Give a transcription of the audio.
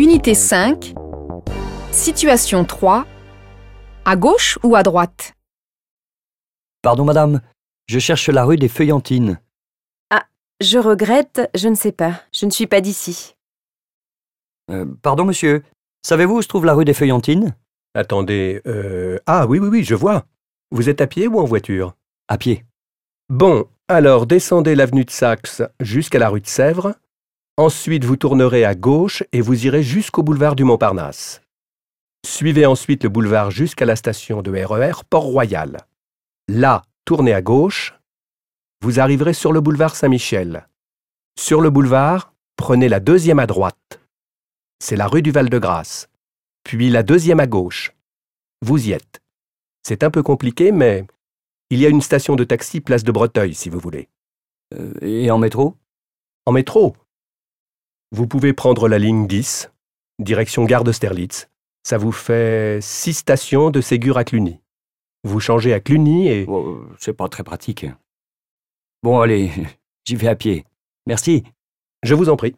Unité 5. Situation 3. À gauche ou à droite? Pardon, madame. Je cherche la rue des Feuillantines. Je regrette, je ne sais pas. Je ne suis pas d'ici. Euh, pardon, monsieur. Savez-vous où se trouve la rue des Feuillantines? Attendez, euh... Ah oui, oui, oui, je vois. Vous êtes à pied ou en voiture? À pied. Bon, alors descendez l'avenue de Saxe jusqu'à la rue de Sèvres. Ensuite, vous tournerez à gauche et vous irez jusqu'au boulevard du Montparnasse. Suivez ensuite le boulevard jusqu'à la station de RER Port-Royal. Là, tournez à gauche. Vous arriverez sur le boulevard Saint-Michel. Sur le boulevard, prenez la deuxième à droite. C'est la rue du Val-de-Grâce. Puis la deuxième à gauche. Vous y êtes. C'est un peu compliqué, mais il y a une station de taxi place de Breteuil, si vous voulez. Euh, et en métro? En métro. Vous pouvez prendre la ligne 10, direction gare d'Austerlitz. Ça vous fait six stations de Ségur à Cluny. Vous changez à Cluny et... Oh, C'est pas très pratique. Bon, allez, j'y vais à pied. Merci. Je vous en prie.